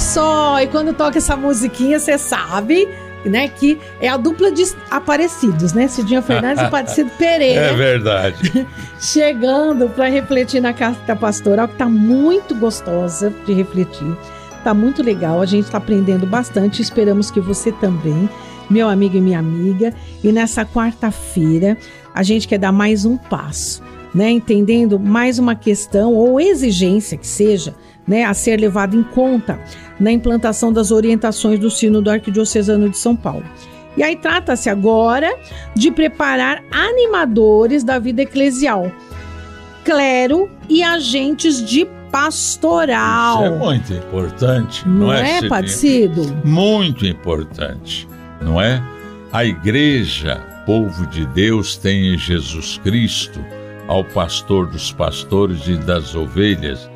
só, e quando toca essa musiquinha, você sabe, né, que é a dupla de Aparecidos, né? Cidinha Fernandes e Aparecido Pereira. É verdade. Chegando para refletir na carta pastoral, que tá muito gostosa de refletir. Tá muito legal, a gente está aprendendo bastante, esperamos que você também, meu amigo e minha amiga. E nessa quarta-feira, a gente quer dar mais um passo, né? Entendendo mais uma questão ou exigência que seja né, a ser levado em conta na implantação das orientações do sino do Arquidiocesano de São Paulo. E aí trata-se agora de preparar animadores da vida eclesial, clero e agentes de pastoral. Isso é muito importante, não, não é, é Padecido? Muito importante, não é? A igreja, povo de Deus, tem em Jesus Cristo, ao pastor dos pastores e das ovelhas,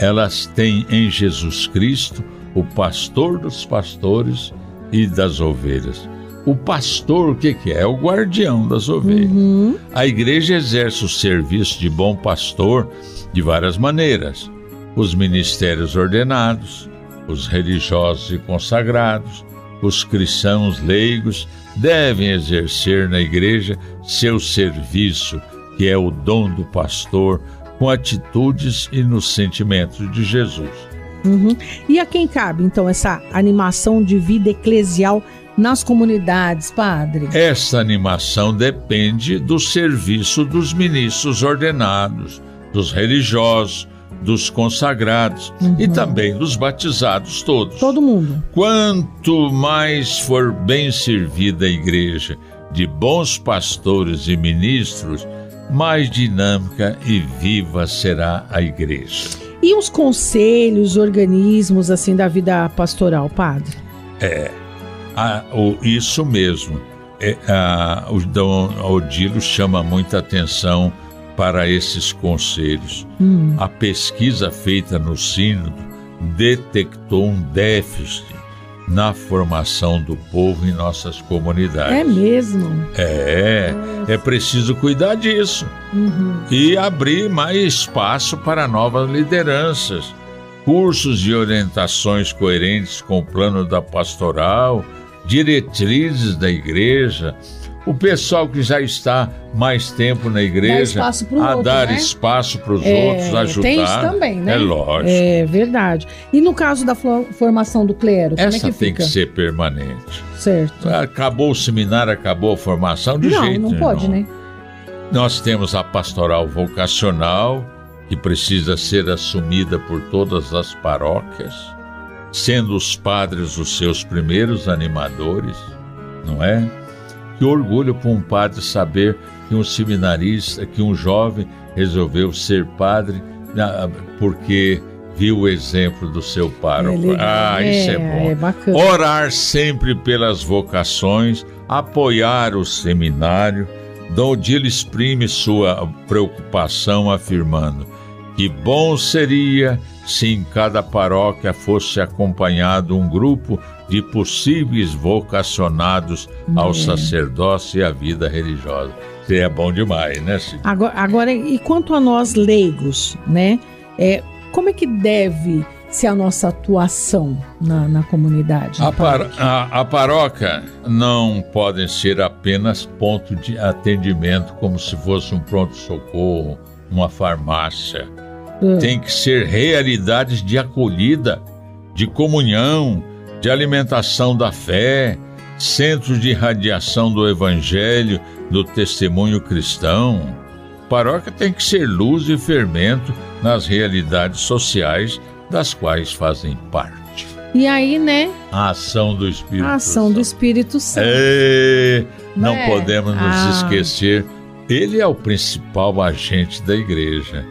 elas têm em Jesus Cristo o pastor dos pastores e das ovelhas. O pastor, o que, que é? É o guardião das ovelhas. Uhum. A igreja exerce o serviço de bom pastor de várias maneiras: os ministérios ordenados, os religiosos e consagrados, os cristãos leigos devem exercer na igreja seu serviço, que é o dom do pastor com atitudes e nos sentimentos de Jesus. Uhum. E a quem cabe, então, essa animação de vida eclesial nas comunidades, padre? Essa animação depende do serviço dos ministros ordenados, dos religiosos, dos consagrados uhum. e também dos batizados todos. Todo mundo. Quanto mais for bem servida a igreja de bons pastores e ministros, mais dinâmica e viva será a igreja. E os conselhos, organismos assim da vida pastoral, padre? É, a, o, isso mesmo. É, a, o Dom Odilo chama muita atenção para esses conselhos. Hum. A pesquisa feita no Sínodo detectou um déficit na formação do povo em nossas comunidades. É mesmo? É, é preciso cuidar disso uhum. e abrir mais espaço para novas lideranças, cursos de orientações coerentes com o plano da pastoral, diretrizes da igreja, o pessoal que já está mais tempo na igreja a outro, dar né? espaço para os é, outros, ajudar. Tem isso também, né? É lógico. É verdade. E no caso da formação do clero, Essa como é que tem fica? que ser permanente. Certo. Acabou o seminário, acabou a formação, de não, jeito não pode, não. né? Nós temos a pastoral vocacional, que precisa ser assumida por todas as paróquias, sendo os padres os seus primeiros animadores, não é? Que orgulho para um padre saber que um seminarista, que um jovem resolveu ser padre porque viu o exemplo do seu pároco. ah, isso é, é bom. É. Orar sempre pelas vocações, apoiar o seminário. Dom Odilo exprime sua preocupação afirmando que bom seria se em cada paróquia fosse acompanhado um grupo de possíveis vocacionados ao é. sacerdócio e à vida religiosa. Isso é bom demais, né, Cid? Agora, agora, e quanto a nós leigos, né? É, como é que deve ser a nossa atuação na, na comunidade? A, par, a, a paróquia não podem ser apenas ponto de atendimento, como se fosse um pronto-socorro, uma farmácia. Hum. Tem que ser realidades de acolhida, de comunhão, de alimentação da fé, centros de radiação do evangelho, do testemunho cristão. Paróquia tem que ser luz e fermento nas realidades sociais das quais fazem parte. E aí, né? A ação do Espírito A ação Santo. do Espírito Santo. É, não É. podemos nos Ah. esquecer. Ele é o principal agente da igreja.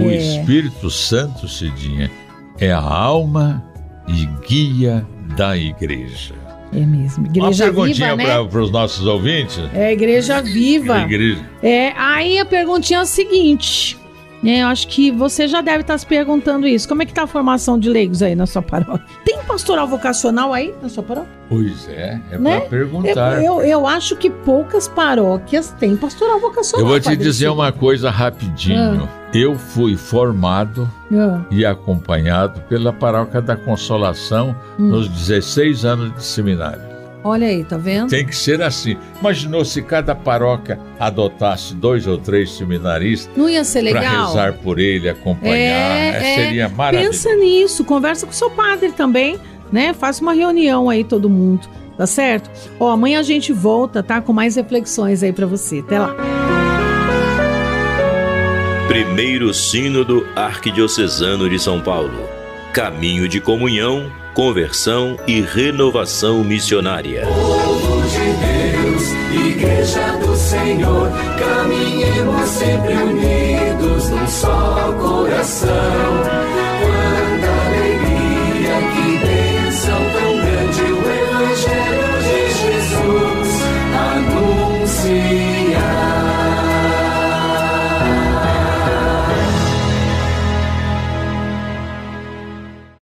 O É. Espírito Santo, Cidinha, é a alma e guia da igreja. É mesmo. Uma Igreja perguntinha viva, né? para os nossos ouvintes. É igreja viva. Igreja. É, aí a perguntinha é a seguinte. Né, eu acho que você já deve estar se perguntando isso. Como é que tá a formação de leigos aí na sua paróquia? Tem pastoral vocacional aí na sua paróquia? Pois é, é Né? para perguntar. Eu, eu, eu acho que poucas paróquias têm pastoral vocacional. Eu vou te dizer Cícero. uma coisa rapidinho. Eu fui formado Ah, e acompanhado pela Paróquia da Consolação Hum. nos 16 anos de seminário. Olha aí, tá vendo? Tem que ser assim. Imaginou se cada paróquia adotasse dois ou três seminaristas Não ia ser para legal? rezar por ele, acompanhar? É, É, é. seria maravilhoso. Pensa nisso, conversa com seu padre também, né? Faça uma reunião aí todo mundo, tá certo? Ó, amanhã a gente volta, tá? Com mais reflexões aí pra você. Até lá. Primeiro Sínodo Arquidiocesano de São Paulo. Caminho de comunhão, conversão e renovação missionária. Povo de Deus, Igreja do Senhor, caminhemos sempre unidos num só coração.